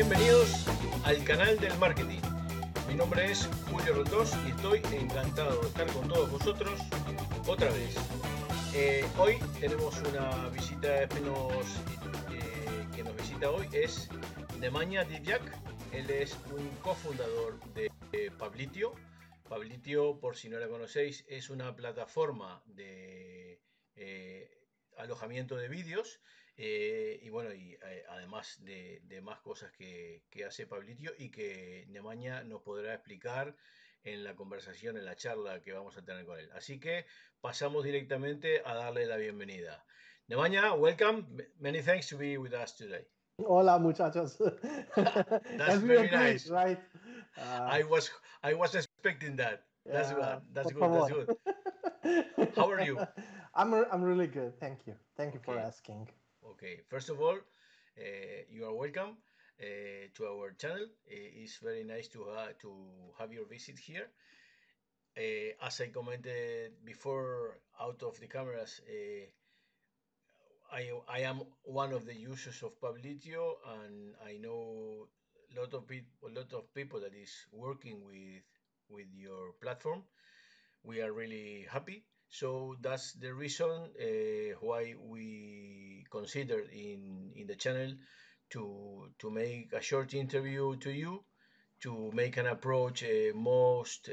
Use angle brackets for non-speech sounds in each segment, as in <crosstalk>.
Bienvenidos al canal del marketing. Mi nombre es Julio Rondós y estoy encantado de estar con todos vosotros otra vez. Eh, hoy tenemos una visita que nos, eh, que nos visita hoy es Nemanja Divjak. Él es un cofundador de Pablitio. Pablitio, por si no la conocéis, es una plataforma de eh, alojamiento de vídeos y bueno, y además de, más cosas que, que, hace Pablitio y que Nemanja nos podrá explicar en la conversación, en la charla que vamos a tener con él. Así que pasamos directamente a darle la bienvenida. Nemanja, welcome. Many thanks to be with us today. Hola, muchachos. <laughs> That's very nice, right? Uh, I was I was expecting that. That's yeah, good. That's good. That's good. How are you? <laughs> I'm I'm really good. Thank you. Thank you okay. for asking. Okay. First of all, uh, you are welcome. Uh, to our channel. Uh, it's very nice to, to have your visit here. Uh, as I commented before out of the cameras, I, I am one of the users of Publitio and I know a lot of people, a lot of people that is working with with your platform. We are really happy. So that's the reason uh, why we considered in in the channel to to make a short interview to you to make an approach uh, most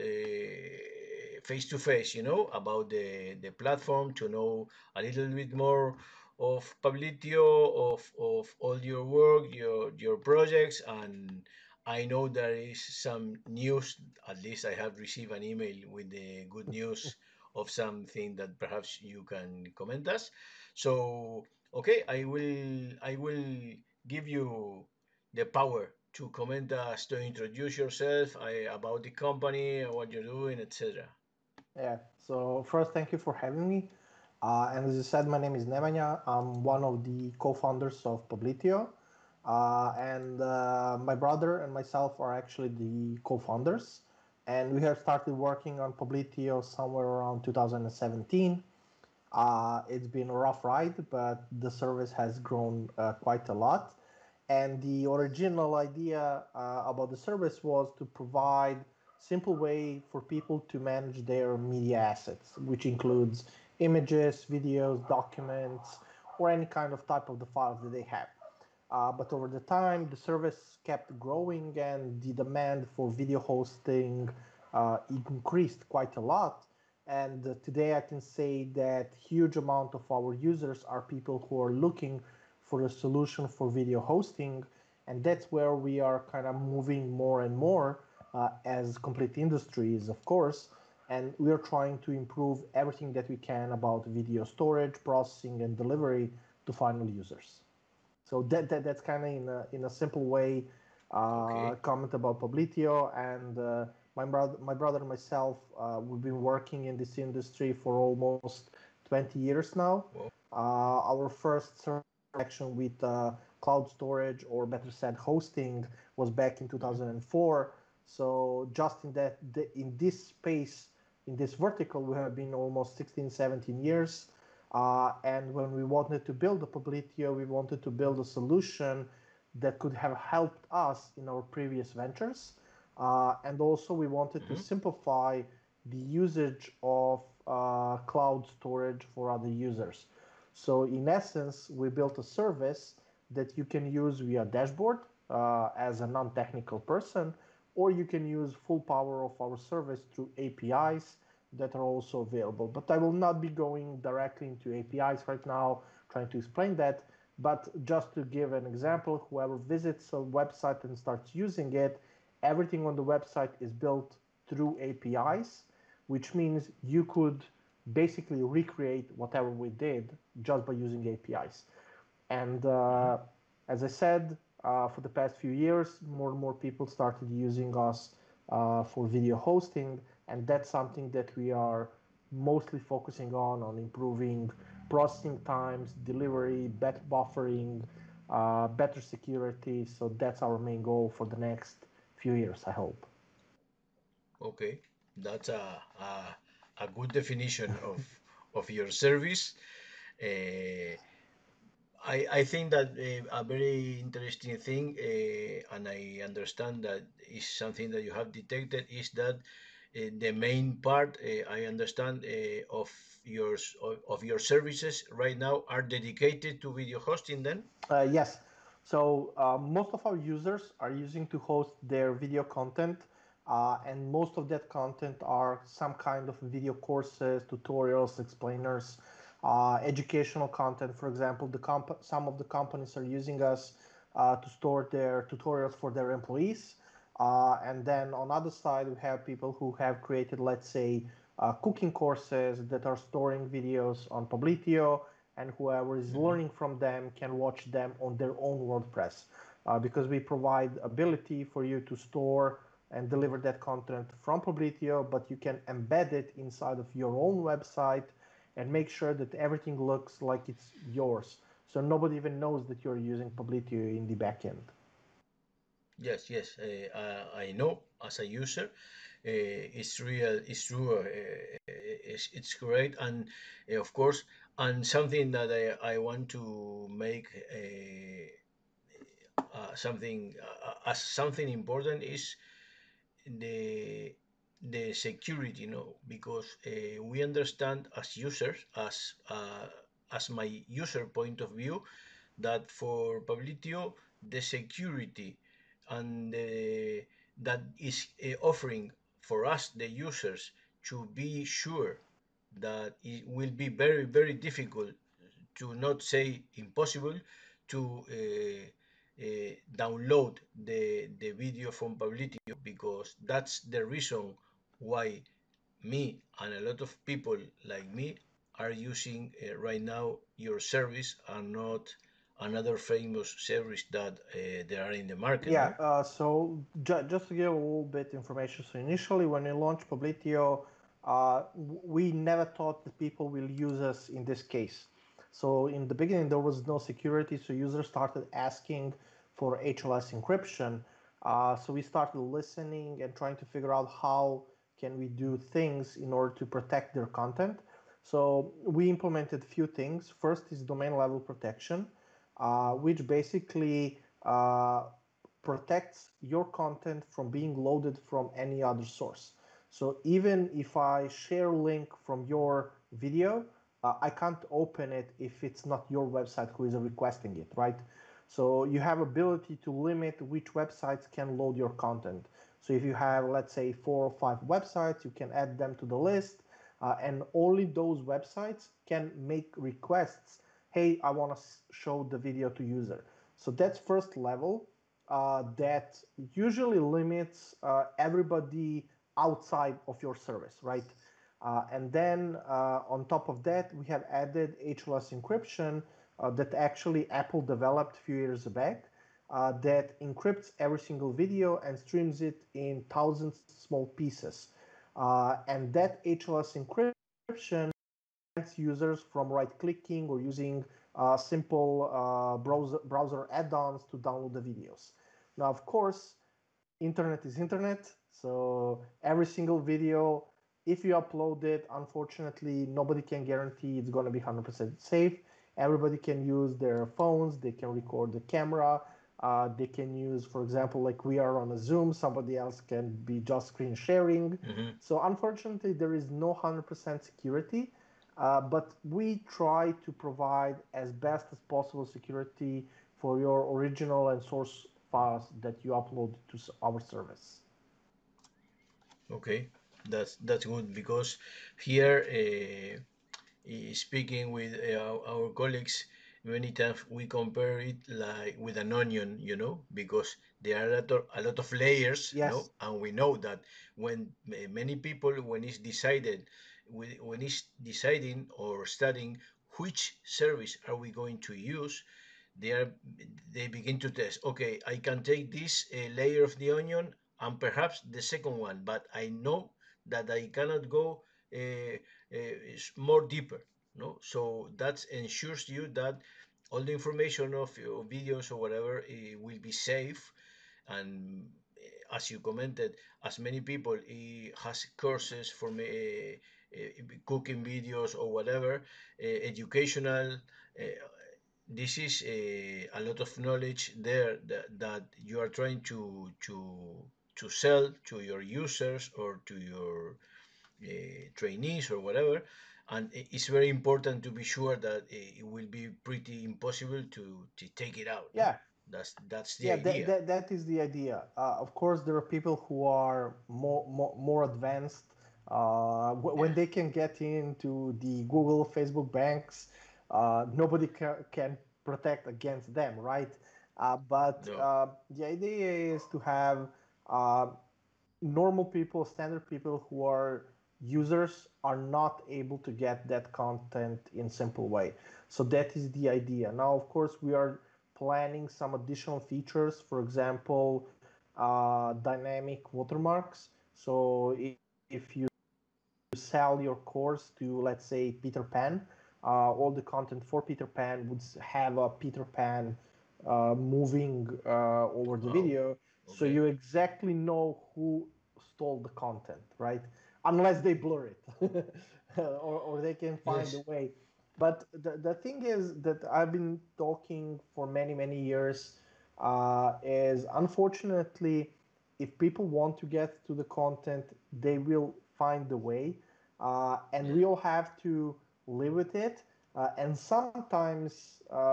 face to face you know about the the platform to know a little bit more of Publitio of of all your work your your projects. And I know there is some news at least I have received an email with the good news of something that perhaps you can comment us so okay I will I will give you the power to comment us, to introduce yourself uh, about the company, what you're doing, etc. Yeah. So first, thank you for having me. Uh, and as you said, my name is Nemanja. I'm one of the co-founders of Publitio. Uh, and uh, my brother and myself are actually the co-founders. And we have started working on Publitio somewhere around 2017. Uh, it's been a rough ride, but the service has grown uh, quite a lot. And the original idea uh, about the service was to provide simple way for people to manage their media assets, which includes images, videos, documents, or any kind of type of the files that they have. Uh, but over the time, the service kept growing and the demand for video hosting uh, increased quite a lot. And uh, today I can say that huge amount of our users are people who are looking for a solution for video hosting. And that's where we are kind of moving more and more uh, as complete industries, of course. And we are trying to improve everything that we can about video storage, processing, and delivery to final users. So that, that that's kind of in a, in a simple way uh, okay. comment about Publitio. And uh, my brother, my brother and myself, uh, we've been working in this industry for almost 20 years now. Uh, our first connection with uh, cloud storage or better said hosting was back in 2004 so just in that in this space in this vertical we have been almost 16 17 years uh, and when we wanted to build a Publitio, we wanted to build a solution that could have helped us in our previous ventures. Uh, and also we wanted mm-hmm. to simplify the usage of uh, cloud storage for other users. So in essence, we built a service that you can use via dashboard uh, as a non-technical person, or you can use full power of our service through APIs that are also available. But I will not be going directly into APIs right now, trying to explain that. But just to give an example, whoever visits a website and starts using it, everything on the website is built through APIs, which means you could basically recreate whatever we did just by using APIs. And uh, as I said, uh, for the past few years, more and more people started using us uh, for video hosting, and that's something that we are mostly focusing on on improving processing times, delivery, better buffering, uh, better security. So that's our main goal for the next few years, I hope. Okay, that's a, a a good definition of of your service. Uh, I, I think that uh, a very interesting thing, uh, and I understand that is something that you have detected, is that the main part, uh, I understand, uh, of yours of, of your services right now are dedicated to video hosting. Then, Uh, yes. So uh, most of our users are using to host their video content, uh, and most of that content are some kind of video courses, tutorials, explainers, uh, educational content. For example, the comp- some of the companies are using us uh, to store their tutorials for their employees. Uh, and then on other side, we have people who have created, let's say, uh, cooking courses that are storing videos on Publitio and whoever is learning from them can watch them on their own WordPress uh, because we provide ability for you to store and deliver that content from Publitio, but you can embed it inside of your own website and make sure that everything looks like it's yours. So nobody even knows that you're using Publitio in the backend. Yes, yes, uh, I know as a user, uh, it's real, it's true, uh, it's, it's great, and of course, and something that I, I want to make uh, uh, something uh, as something important is the the security you know because we understand as users as uh, as my user point of view that for Publitio the security and that is offering for us the users to be sure that it will be very very difficult to not say impossible to uh, uh, download the the video from Publitio because that's the reason why me and a lot of people like me are using uh, right now your service and not another famous service that uh, there are in the market Yeah, no uh, so ju- just to give a little bit information. So initially, when we launched Publitio, uh, we never thought that people will use us in this case. So in the beginning, there was no security, so users started asking for HLS encryption. Uh, so we started listening and trying to figure out how can we do things in order to protect their content. So we implemented a few things. First is domain level protection, which basically uh, protects your content from being loaded from any other source. So even if I share a link from your video, uh, I can't open it if it's not your website who is requesting it, right? So you have ability to limit which websites can load your content. So if you have, let's say, four or five websites, you can add them to the list, uh, and only those websites can make requests. Hey, I want to show the video to user. So that's first level uh, that usually limits uh, everybody outside of your service, right? Uh, and then uh, on top of that, we have added HLS encryption uh, that actually Apple developed a few years back uh, that encrypts every single video and streams it in thousands small pieces. And that HLS encryption prevents users from right-clicking or using uh, simple uh, browser, browser add-ons to download the videos. Now, of course, internet is internet, so every single video, if you upload it, unfortunately, nobody can guarantee it's going to be 100% safe. Everybody can use their phones, they can record the camera, uh, they can use, for example, like we are on a Zoom, somebody else can be just screen sharing. hmm So unfortunately, there is no 100% security, uh, but we try to provide as best as possible security for your original and source files that you upload to our service. Okay, that's that's good because here, uh, eh, speaking with uh, our, colleagues, many times we compare it like with an onion, you know, because there are a lot of, a lot of layers, you know, Yes, and we know that when many people, when it's decided, when when it's deciding or studying which service are we going to use, they are they begin to test okay i can take this uh, layer of the onion and perhaps the second one but i know that i cannot go uh, uh, more deeper no? So that ensures you that all the information of your videos or whatever uh, will be safe. And uh, as you commented as many people uh, has courses for me cooking videos or whatever uh, educational uh, this is a, a lot of knowledge there that, that you are trying to to to sell to your users or to your uh, trainees or whatever and it's very important to be sure that it will be pretty impossible to to take it out? Yeah, that's that's the yeah, that, idea that, that is the idea. Uh, of course, there are people who are more more, more advanced uh, when they can get into the Google, Facebook banks. Uh, nobody can, can protect against them, right? Uh, but no uh, the idea is to have uh, normal people, standard people who are users are not able to get that content in simple way. So that is the idea. Now, of course, we are planning some additional features. For example, uh, dynamic watermarks. So if, if you sell your course to, let's say, Peter Pan, uh, all the content for Peter Pan would have a Peter Pan uh, moving uh, over the oh video, so you exactly know who stole the content, right? Unless they blur it, <laughs> or, or they can find a way. But the, the thing is that I've been talking for many, many years uh, is unfortunately, if people want to get to the content, they will find the way. Uh, and we all have to live with it. Uh, and sometimes, uh,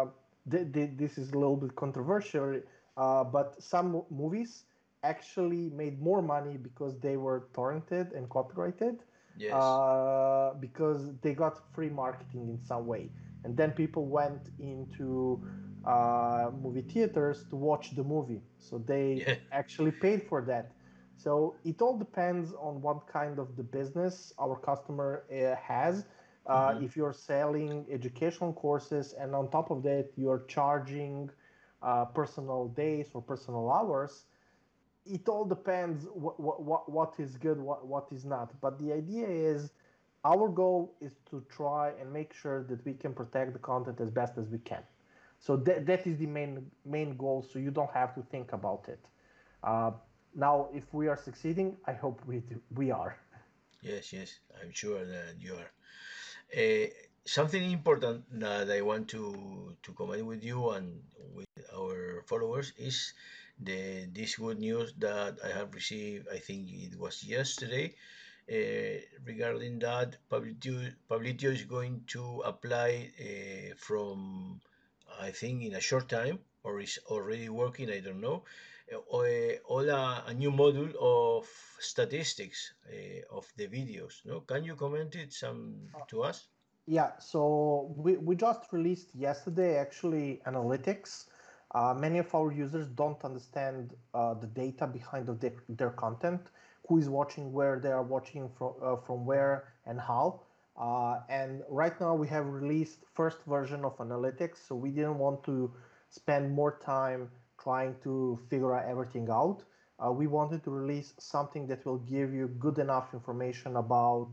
th- th- this is a little bit controversial, uh, but some movies actually made more money because they were torrented and copyrighted yes uh, because they got free marketing in some way. And then people went into uh, movie theaters to watch the movie. So they yeah actually paid for that. So it all depends on what kind of the business our customer uh, has. Uh, hmm if you're selling educational courses and on top of that you're charging uh, personal days or personal hours, it all depends what, what, what is good what, what is not. But the idea is our goal is to try and make sure that we can protect the content as best as we can. So that, that is the main main goal so you don't have to think about it. Uh, now if we are succeeding i hope we do, we are yes yes i'm sure that you are Uh, something important that I want to to comment with you and with our followers is the this good news that I have received. I think it was yesterday. Uh, regarding that, Publitio is going to apply uh, from I think in a short time or is already working. I don't know. Uh, uh, all a, a new module of statistics uh, of the videos. No, can you comment it some to us? Yeah, so we, we just released yesterday actually analytics. Uh, many of our users don't understand uh, the data behind of their, their content, who is watching, where they are watching from, uh, from where and how. Uh, and right now we have released first version of analytics, so we didn't want to spend more time trying to figure everything out. Uh, we wanted to release something that will give you good enough information about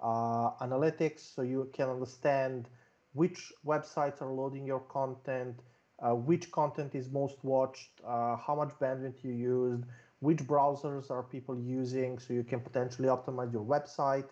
uh, analytics so you can understand which websites are loading your content, uh, which content is most watched, uh, how much bandwidth you used, which browsers are people using, so you can potentially optimize your website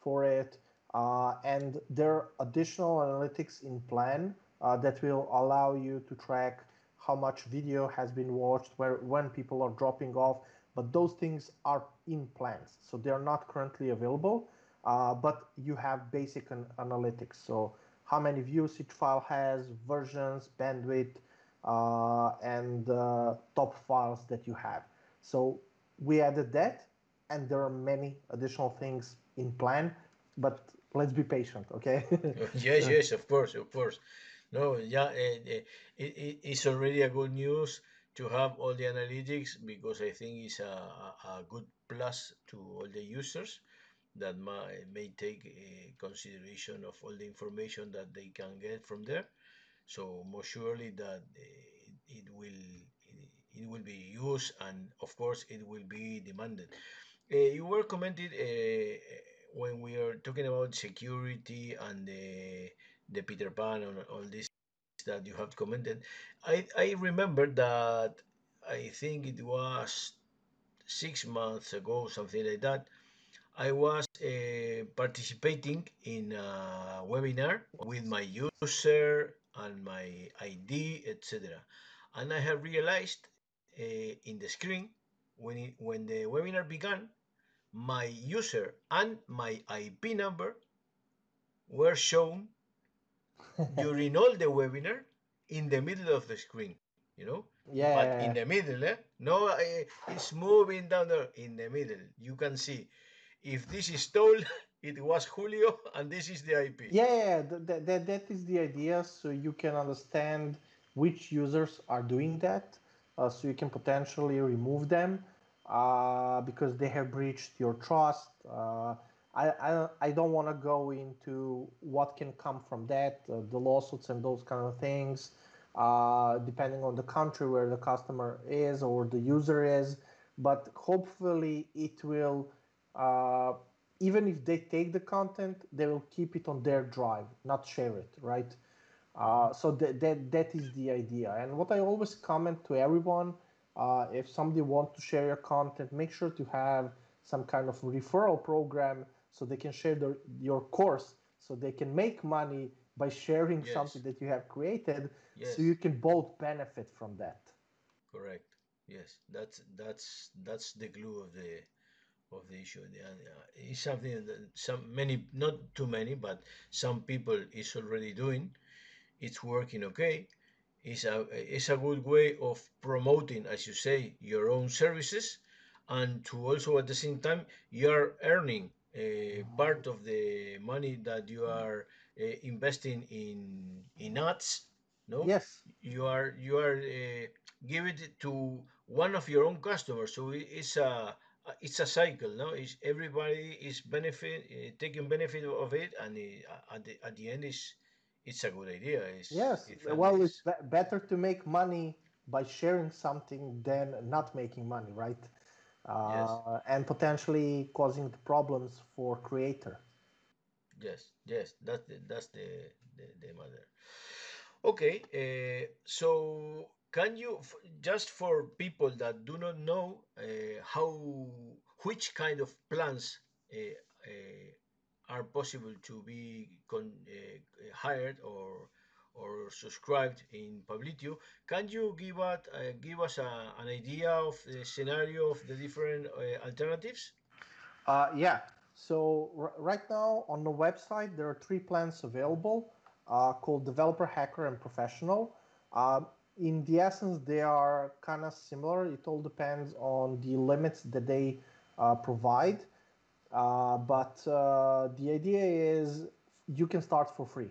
for it. Uh, and there are additional analytics in plan uh, that will allow you to track how much video has been watched, where when people are dropping off. But those things are in plans, so they are not currently available uh, but you have basic an- analytics. So how many views each file has, versions, bandwidth, uh, and uh, top files that you have. So we added that, and there are many additional things in plan, but let's be patient, okay? <laughs> Yes, yes, of course, of course. No, yeah, eh, eh, it, it, it's already a good news to have all the analytics because I think it's a, a good plus to all the users that may, may take eh, consideration of all the information that they can get from there. So most surely that it will it, it will be used and of course it will be demanded. Uh, you were commented uh, when we are talking about security and the the Peter Pan and all this that you have commented. I I remember that I think it was six months ago, something like that. I was uh, participating in a webinar with my user and my ID, etc. And I have realized uh, in the screen when it, when the webinar began, my user and my IP number were shown <laughs> during all the webinar in the middle of the screen. You know, Yeah. but in the middle, eh? no, it's moving down there in the middle. You can see if this is told, <laughs> it was Julio, <laughs> and this is the IP. Yeah, that, that, that is the idea. So you can understand which users are doing that. Uh, so you can potentially remove them uh, because they have breached your trust. Uh, I, I, I don't want to go into what can come from that, uh, the lawsuits and those kind of things, uh, depending on the country where the customer is or the user is. But hopefully, it will uh, even if they take the content, they will keep it on their drive, not share it, right? Uh, so that, that that is the idea. And what I always comment to everyone, uh, if somebody wants to share your content, make sure to have some kind of referral program so they can share their, your course, so they can make money by sharing Yes. something that you have created, Yes. so you can both benefit from that. Correct. Yes, that's that's that's the glue of the of the issue. Uh, it's something that some many, not too many, but some people is already doing. It's working okay. It's a it's a good way of promoting, as you say, your own services, and to also at the same time you are earning a part of the money that you are uh, investing in in ads. No Yes, you are you are uh, give it to one of your own customers so it's a it's a cycle no it's everybody is benefit uh, taking benefit of it and it, at the at the end is it's a good idea it's yes. it's Well, it's better to make money by sharing something than not making money, right? Yes uh, and potentially causing the problems for creator. yes yes that's the that's the the, the matter okay uh, so can you f- just for people that do not know uh, how which kind of plans uh, uh, are possible to be con- uh, hired or or subscribed in Publitio. Can you give us uh, give us a, an idea of the scenario of the different uh, alternatives? Uh, yeah. So right now on the website there are three plans available uh, called Developer, Hacker, and Professional. Um, in the essence, they are kind of similar. It all depends on the limits that they uh, provide. Uh, but uh, the idea is you can start for free.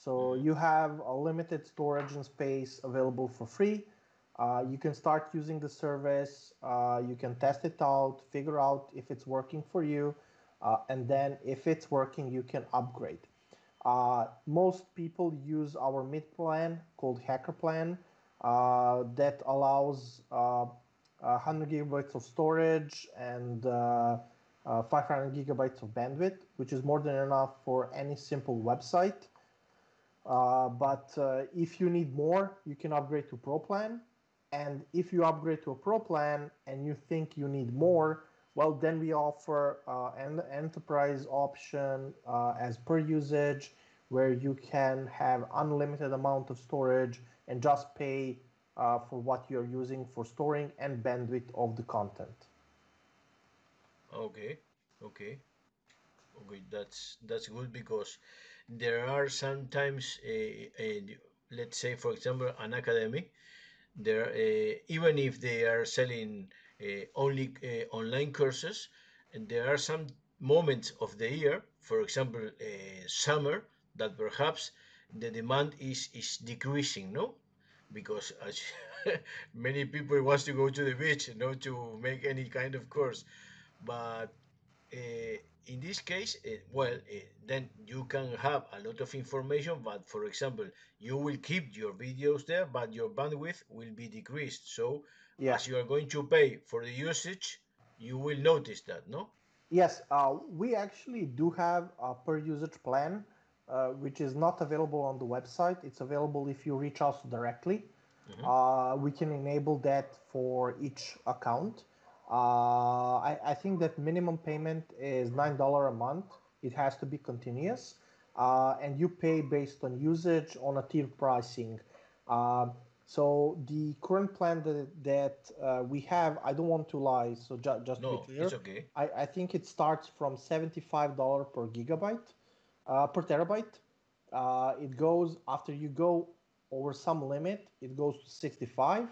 So Mhm. you have a limited storage and space available for free. Uh, you can start using the service. Uh, you can test it out, figure out if it's working for you, uh, and then if it's working, you can upgrade. Uh, most people use our mid plan called Hacker Plan uh, that allows uh, 100 gigabytes of storage and uh, uh, 500 gigabytes of bandwidth, which is more than enough for any simple website. Uh, but uh, if you need more, you can upgrade to Pro Plan. And if you upgrade to a Pro Plan and you think you need more, well, then we offer uh, an enterprise option uh, as per usage, where you can have unlimited amount of storage and just pay uh, for what you're using for storing and bandwidth of the content. Okay, okay, okay. That's that's good because there are sometimes a, a let's say for example an academic there uh, even if they are selling only online courses and there are some moments of the year for example summer that perhaps the demand is is decreasing no? Because as <laughs> many people wants to go to the beach not to make any kind of course. But uh, in this case, uh, well, uh, then you can have a lot of information, but for example, you will keep your videos there, but your bandwidth will be decreased. So, Yeah. as you are going to pay for the usage, you will notice that, no? Yes, uh, we actually do have a per usage plan, uh, which is not available on the website. It's available if you reach us directly. Mhm. Uh, we can enable that for each account. Uh, I, I think that minimum payment is $9 a month. It has to be continuous. uh, and you pay based on usage on a tier pricing. Uh, so the current plan that, that uh, we have, I don't want to lie, so ju- just no, to be clear, it's okay. I, I think it starts from $75 per gigabyte, uh, per terabyte. Uh, it goes after you go over some limit, it goes to 65.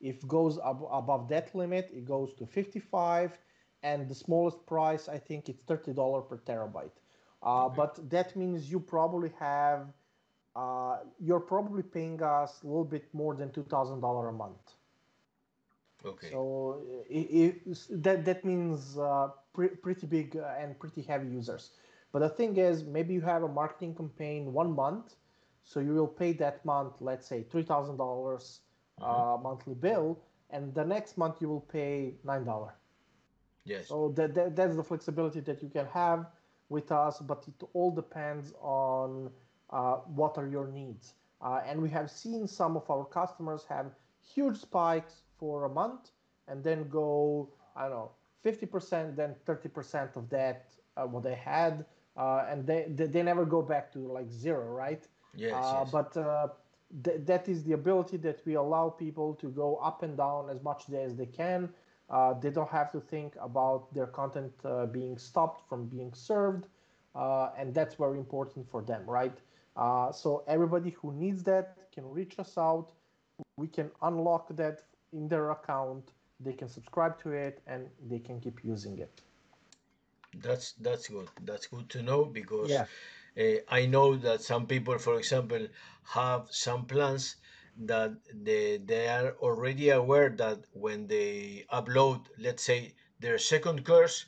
If goes ab- above that limit, it goes to 55. And the smallest price, I think it's $30 per terabyte. Uh, Okay. But that means you probably have, uh, you're probably paying us a little bit more than $2,000 a month. Okay. So i i that that means uh, pre- pretty big uh, and pretty heavy users. But the thing is, maybe you have a marketing campaign one month, so you will pay that month, let's say three thousand dollars uh, monthly bill, and the next month you will pay nine dollar. yes. So that, that that's the flexibility that you can have with us, but it all depends on uh, what are your needs. Uh, and we have seen some of our customers have huge spikes for a month and then go, I don't know, 50%, then 30% of that, uh, what they had, uh, and they, they, they never go back to like zero, right? Yes. Uh, yes. But uh, th- that is the ability that we allow people to go up and down as much as they can. Uh, they don't have to think about their content uh, being stopped from being served, uh, and that's very important for them, right? Uh, so everybody who needs that can reach us out. We can unlock that in their account. They can subscribe to it, and they can keep using it. That's that's good. That's good to know because Yeah. Uh, I know that some people, for example, have some plans that they they are already aware that when they upload, let's say, their second course,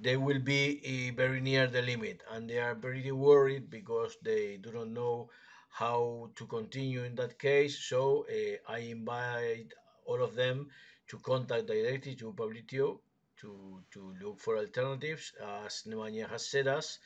they will be uh, very near the limit, and they are very worried because they do not know how to continue in that case. So uh, I invite all of them to contact directly to Publitio to to look for alternatives. As Nemanja has said us,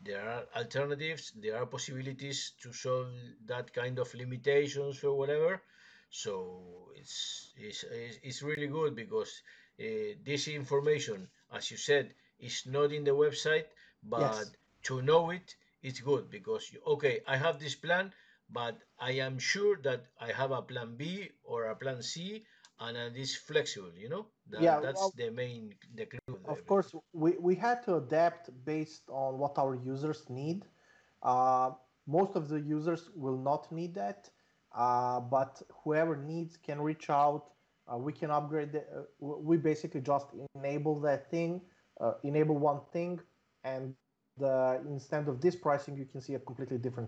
there are alternatives. There are possibilities to solve that kind of limitations or whatever. So it's it's it's, really good because uh, this information, as you said, is not in the website, but Yes. to know it, it's good because you, okay, I have this plan, but I am sure that I have a plan B or a plan C, and it is flexible. You know that Yeah. that's Well, the main the clue of everything. course, we, we had to adapt based on what our users need. Uh, most of the users will not need that, uh, but whoever needs can reach out. Uh, we can upgrade. The, uh, we basically just enable that thing, uh, enable one thing, and uh, instead of this pricing, you can see a completely different one.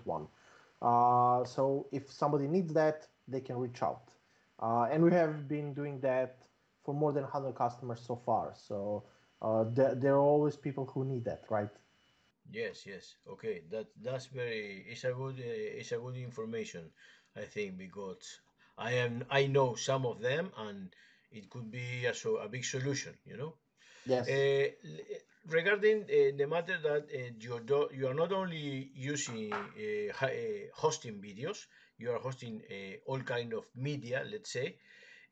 Uh, so if somebody needs that, they can reach out. Uh, and we have been doing that for more than 100 customers so far. So uh, there, there are always people who need that, right? Yes, yes. Okay, that that's very it's a good uh, it's a good information, I think, because I am I know some of them and it could be a, so a big solution, you know. Yes. Uh, l- regarding uh, the matter that uh, you do, you are not only using hosting videos, you are hosting uh, all kind of media, let's say.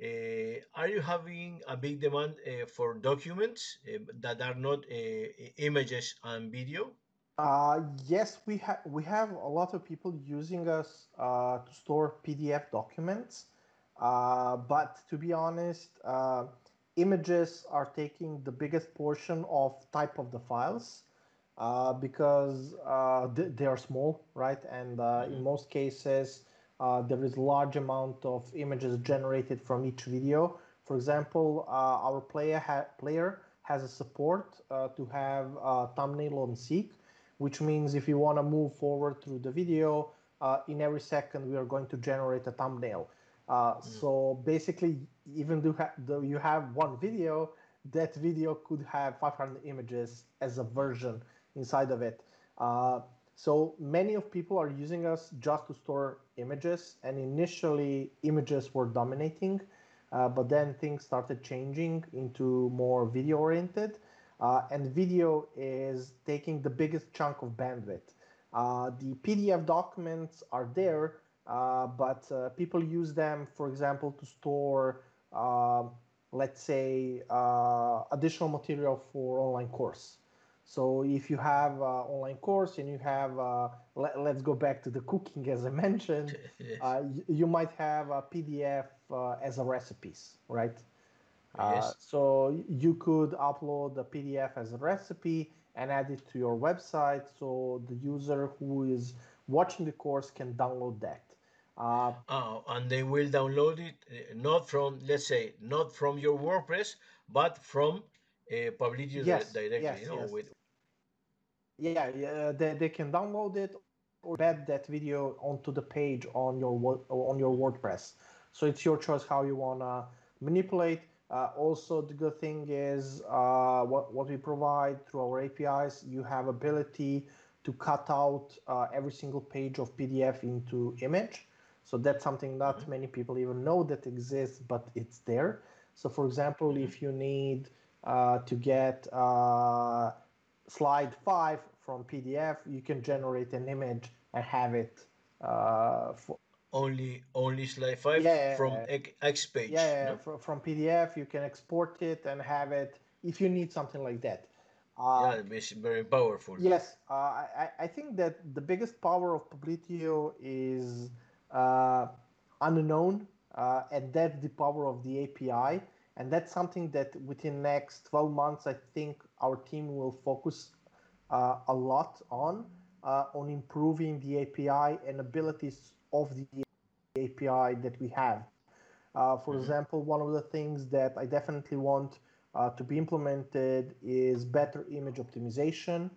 Uh, are you having a big demand uh, for documents uh, that are not uh, images and video? Uh, yes, we have we have a lot of people using us uh, to store PDF documents, uh, but to be honest, uh, images are taking the biggest portion of type of the files uh, because uh, th- they are small, right? And uh, in hmm most cases, uh, there is large amount of images generated from each video. For example, uh, our player ha- player has a support uh, to have a thumbnail on Seek, which means if you want to move forward through the video, uh, in every second we are going to generate a thumbnail. Uh, hmm so basically, even though, though you have one video, that video could have 500 images as a version inside of it. Uh, so many of people are using us just to store images, and initially images were dominating, uh, but then things started changing into more video oriented, uh, and video is taking the biggest chunk of bandwidth. Uh, the PDF documents are there, uh, but uh, people use them, for example, to store, uh, let's say, additional material for online course. So if you have an online course and you have, uh, let, us go back to the cooking as I mentioned, <laughs> uh, you, you, might have a PDF uh, as a recipes, right? Uh, yes. So you could upload a PDF as a recipe and add it to your website so the user who is watching the course can download that. Uh, uh, and they will download it uh, not from, let's say, not from your WordPress, but from uh, Publitio yes, directly. Yes, you know, yes. With... Yeah, yeah they, they can download it or embed that video onto the page on your on your WordPress. So it's your choice how you wanna manipulate. Uh, also, the good thing is uh, what, what we provide through our APIs, you have ability to cut out uh, every single page of PDF into image. So that's something not mm-hmm. many people even know that exists, but it's there. So for example, mm-hmm. if you need uh, to get uh, slide five from PDF, you can generate an image and have it uh, for, only only slide five yeah, from X page. Yeah, no? from, from PDF you can export it and have it if you need something like that. Uh, yeah, it's very powerful. Yes, uh, I, I think that the biggest power of Publitio is uh, unknown, uh, and that's the power of the API. And that's something that within next 12 months, I think our team will focus uh, a lot on, uh, on improving the API and abilities of the API that we have. Uh, for mm-hmm. example, one of the things that I definitely want uh, to be implemented is better image optimization.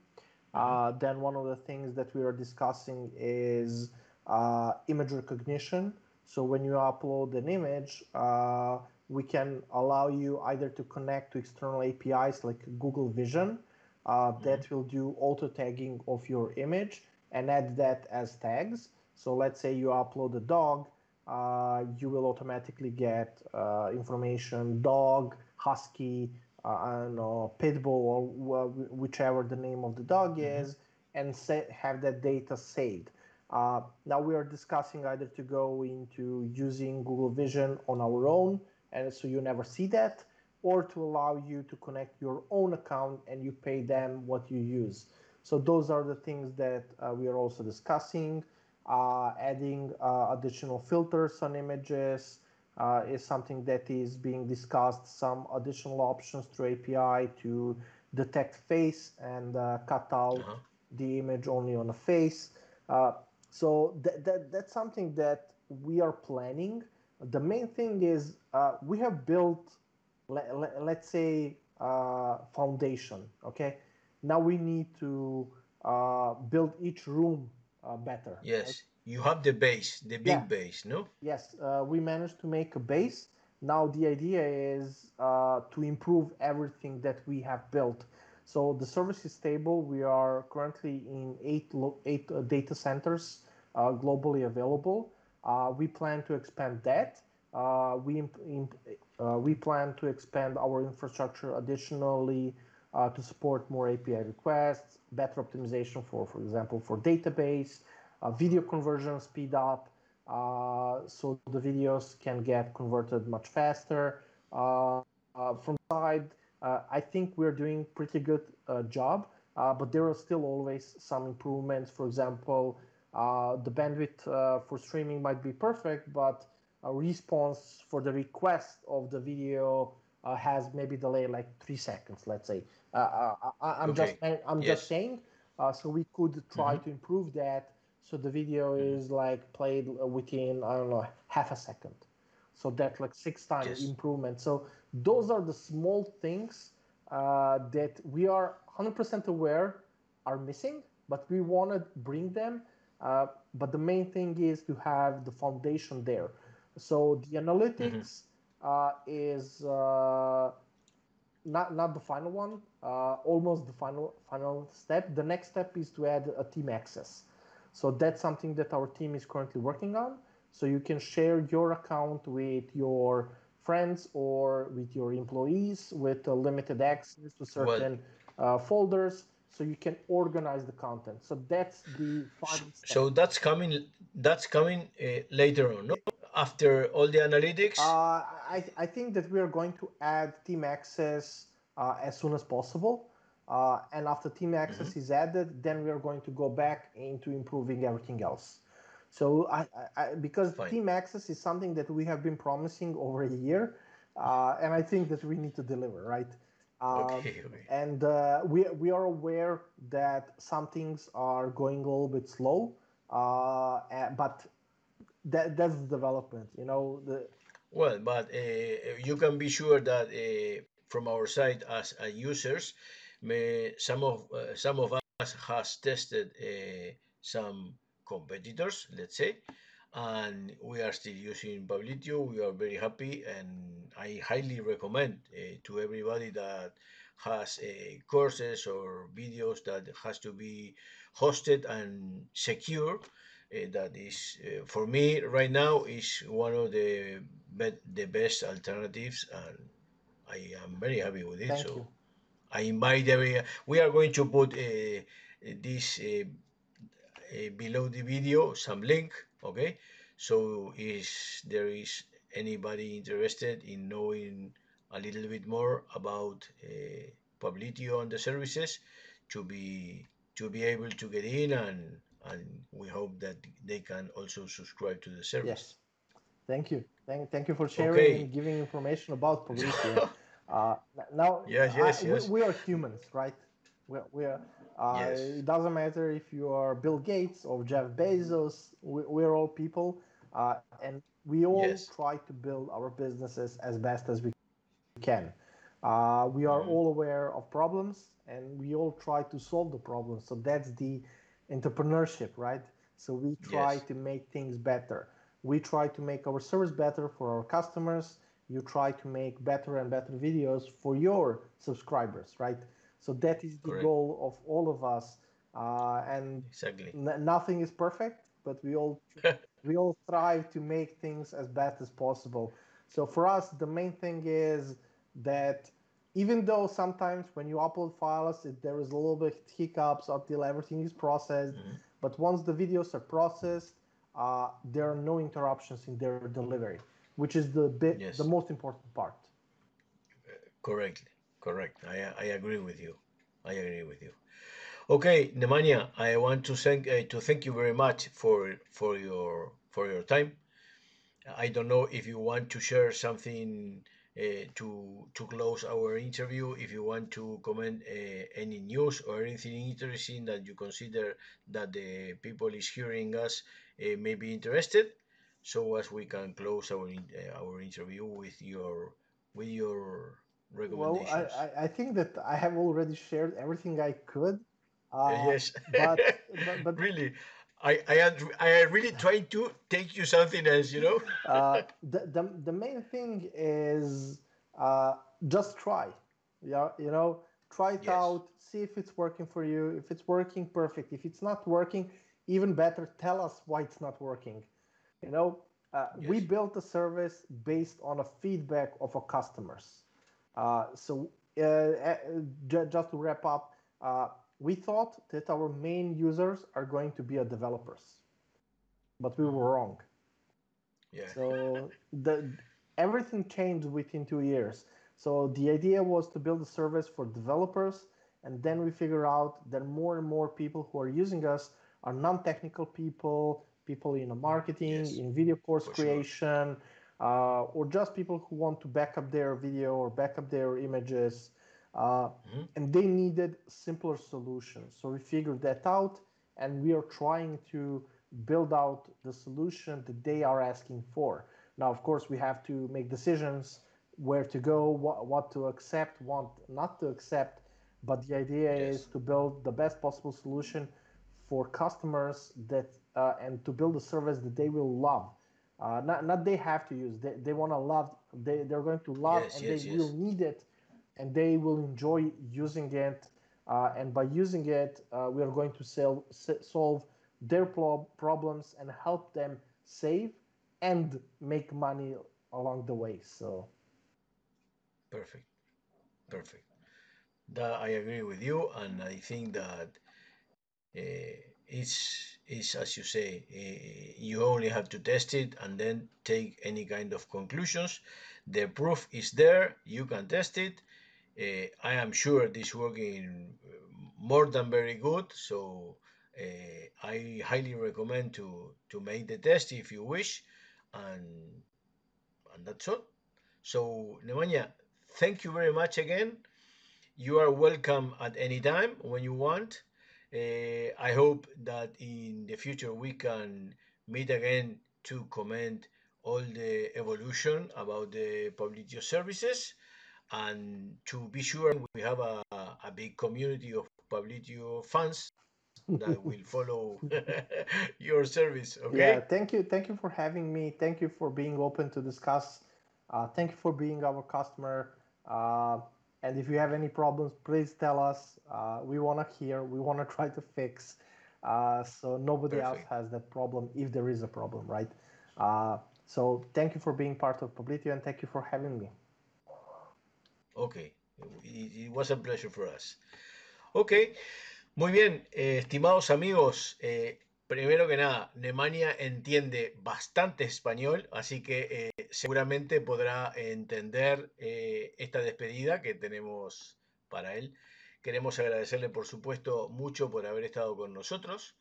Uh, mm-hmm. then one of the things that we are discussing is uh, image recognition. So when you upload an image, uh, we can allow you either to connect to external APIs like Google Vision uh, mm-hmm. that will do auto tagging of your image and add that as tags. So let's say you upload a dog, uh, you will automatically get uh, information dog, husky, uh, I don't know, pitbull, or whichever the name of the dog mm-hmm. is, and set, have that data saved. Uh, now we are discussing either to go into using Google Vision on our own, and so you never see that, or to allow you to connect your own account and you pay them what you use. So those are the things that uh, we are also discussing uh, adding uh, additional filters on images uh, is something that is being discussed. Some additional options through API to detect face and cut out uh-huh. the image only on a face. so that, that, that's something that we are planning. The main thing is uh, we have built, let, let, let's say, uh, foundation. Okay, now we need to uh, build each room uh, better. Yes, right? you have the base, the big yeah. base, no? Yes, uh, we managed to make a base. Now the idea is uh, to improve everything that we have built. So the service is stable. We are currently in eight eight uh, data centers uh, globally available. Uh, we plan to expand that. we imp- we plan to expand our infrastructure additionally uh, to support more API requests, better optimization for, for example, for database, uh, video conversion speed up, uh, so the videos can get converted much faster. Uh, uh, from side, uh, I think we're doing pretty good job, but there are still always some improvements. For example, the bandwidth for streaming might be perfect, but a response for the request of the video uh, has maybe delay like three seconds, let's say. Uh, uh I, am okay. just I'm yes. just saying. Uh, so we could try mm-hmm. to improve that so the video mm-hmm. is like played within I don't know half a second. So that like six times yes. improvement. So those are the small things uh, that we are 100% aware are missing, but we want to bring them. Uh, but the main thing is to have the foundation there. So the analytics mm-hmm. uh, is uh, not not the final one, uh, almost the final final step. The next step is to add a team access. So that's something that our team is currently working on. So you can share your account with your friends or with your employees with a limited access to certain uh, folders so you can organize the content so that's the final step. so that's coming that's coming uh, later on no? after all the analytics uh, I, I think that we are going to add team access uh, as soon as possible Uh, and after team access mm-hmm. is added, then we are going to go back into improving everything else. So I, I because Fine. team access is something that we have been promising over a year, uh, and I think that we need to deliver, right? Um, okay, okay. And uh, we we are aware that some things are going a little bit slow, uh, but that that's development, you know. The well, but uh, you can be sure that uh, from our side as users, may, some of uh, some of us has tested some competitors, let's say, and we are still using Publitio. We are very happy, and I highly recommend uh, to everybody that has uh, courses or videos that has to be hosted and secure. Uh, that is, uh, for me right now, is one of the be- the best alternatives, and I am very happy with it. Thank so. You. I invite every. We are going to put uh, this uh, uh, below the video some link okay so is there is anybody interested in knowing a little bit more about uh, Publitio and the services to be to be able to get in and and we hope that they can also subscribe to the service. Yes. Thank you. Thank, thank you for sharing okay. and giving information about Publitio. <laughs> uh, now, yes, yes, I, yes. We, we, are humans, right? We, we are uh, yes. It doesn't matter if you are Bill Gates or Jeff Bezos. We, are all people, uh, and we all yes. try to build our businesses as best as we can. Uh, we are mm-hmm. all aware of problems, and we all try to solve the problems. So that's the entrepreneurship, right? So we try yes. to make things better. We try to make our service better for our customers. You try to make better and better videos for your subscribers, right? So that is the Correct. goal of all of us. Uh, and exactly. n- nothing is perfect, but we all <laughs> we all strive to make things as best as possible. So for us, the main thing is that even though sometimes when you upload files, it, there is a little bit hiccups until everything is processed, mm-hmm. but once the videos are processed, uh, there are no interruptions in their delivery, which is the bit, yes. the most important part. Correctly. Correct. I, I agree with you. I agree with you. Okay, Nemanja, I want to thank uh, to thank you very much for for your for your time. I don't know if you want to share something uh, to to close our interview. If you want to comment uh, any news or anything interesting that you consider that the people is hearing us uh, may be interested, so as we can close our uh, our interview with your with your well, I, I think that I have already shared everything I could. Uh, yes, but, <laughs> but, but really, I I I really tried to take you something else, you know. <laughs> uh, the, the the main thing is uh, just try. Yeah, you know, try it yes. out, see if it's working for you. If it's working, perfect. If it's not working, even better, tell us why it's not working. You know, uh, yes. we built a service based on a feedback of our customers. Uh, so uh, uh, just to wrap up, we thought that our main users are going to be a developers, but we were wrong. Yeah. So the everything changed within two years. So the idea was to build a service for developers, and then we figure out that more and more people who are using us are non-technical people, people in marketing, yes. in video course for creation, sure uh, or just people who want to back up their video or back up their images. Uh, mm-hmm. And they needed simpler solutions. So we figured that out and we are trying to build out the solution that they are asking for. Now, of course, we have to make decisions where to go, what, what to accept, what not to accept. But the idea yes. is to build the best possible solution for customers that uh, and to build a service that they will love uh, not not they have to use. They, they want to love. They they're going to love yes, and yes, they yes. will need it, and they will enjoy using it. Uh, and by using it, uh, we are going to sell, solve their problems and help them save and make money along the way. So perfect, perfect. That I agree with you, and I think that uh, it's is as you say uh, you only have to test it and then take any kind of conclusions the proof is there you can test it uh, I am sure this working more than very good. So uh, I highly recommend to to make the test if you wish, and and that's all. So Nemanja, thank you very much again. You are welcome at any time when you want. Uh, I hope that in the future we can meet again to comment all the evolution about the Publitio services. And to be sure we have a, a big community of Publitio fans that <laughs> will follow <laughs> your service okay? Yeah thank you. Thank you for having me. Thank you for being open to discuss. Uh, thank you for being our customer. Uh, and if you have any problems please tell us. Uh, we want to hear we want to try to fix. Uh, so nobody Perfect. else has that problem if there is a problem right? Uh, so thank you for being part of Publitio and thank you for having me. Okay. It, it was a pleasure for us. Okay. Muy bien eh, estimados amigos eh, Primero que nada, Nemanja entiende bastante español, así que eh, seguramente podrá entender eh, esta despedida que tenemos para él. Queremos agradecerle, por supuesto, mucho por haber estado con nosotros.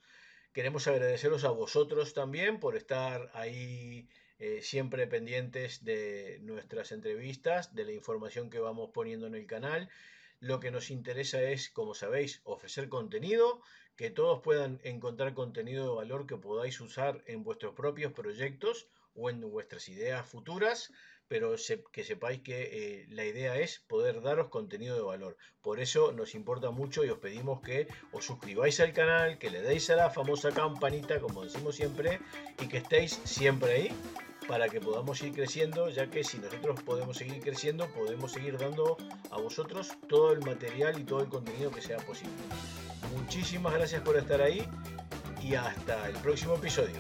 Queremos agradeceros a vosotros también por estar ahí eh, siempre pendientes de nuestras entrevistas, de la información que vamos poniendo en el canal. Lo que nos interesa es, como sabéis, ofrecer contenido que todos puedan encontrar contenido de valor que podáis usar en vuestros propios proyectos o en vuestras ideas futuras, pero que sepáis que eh, la idea es poder daros contenido de valor. Por eso nos importa mucho y os pedimos que os suscribáis al canal, que le deis a la famosa campanita, como decimos siempre, y que estéis siempre ahí para que podamos ir creciendo, ya que si nosotros podemos seguir creciendo, podemos seguir dando a vosotros todo el material y todo el contenido que sea posible. Muchísimas gracias por estar ahí y hasta el próximo episodio.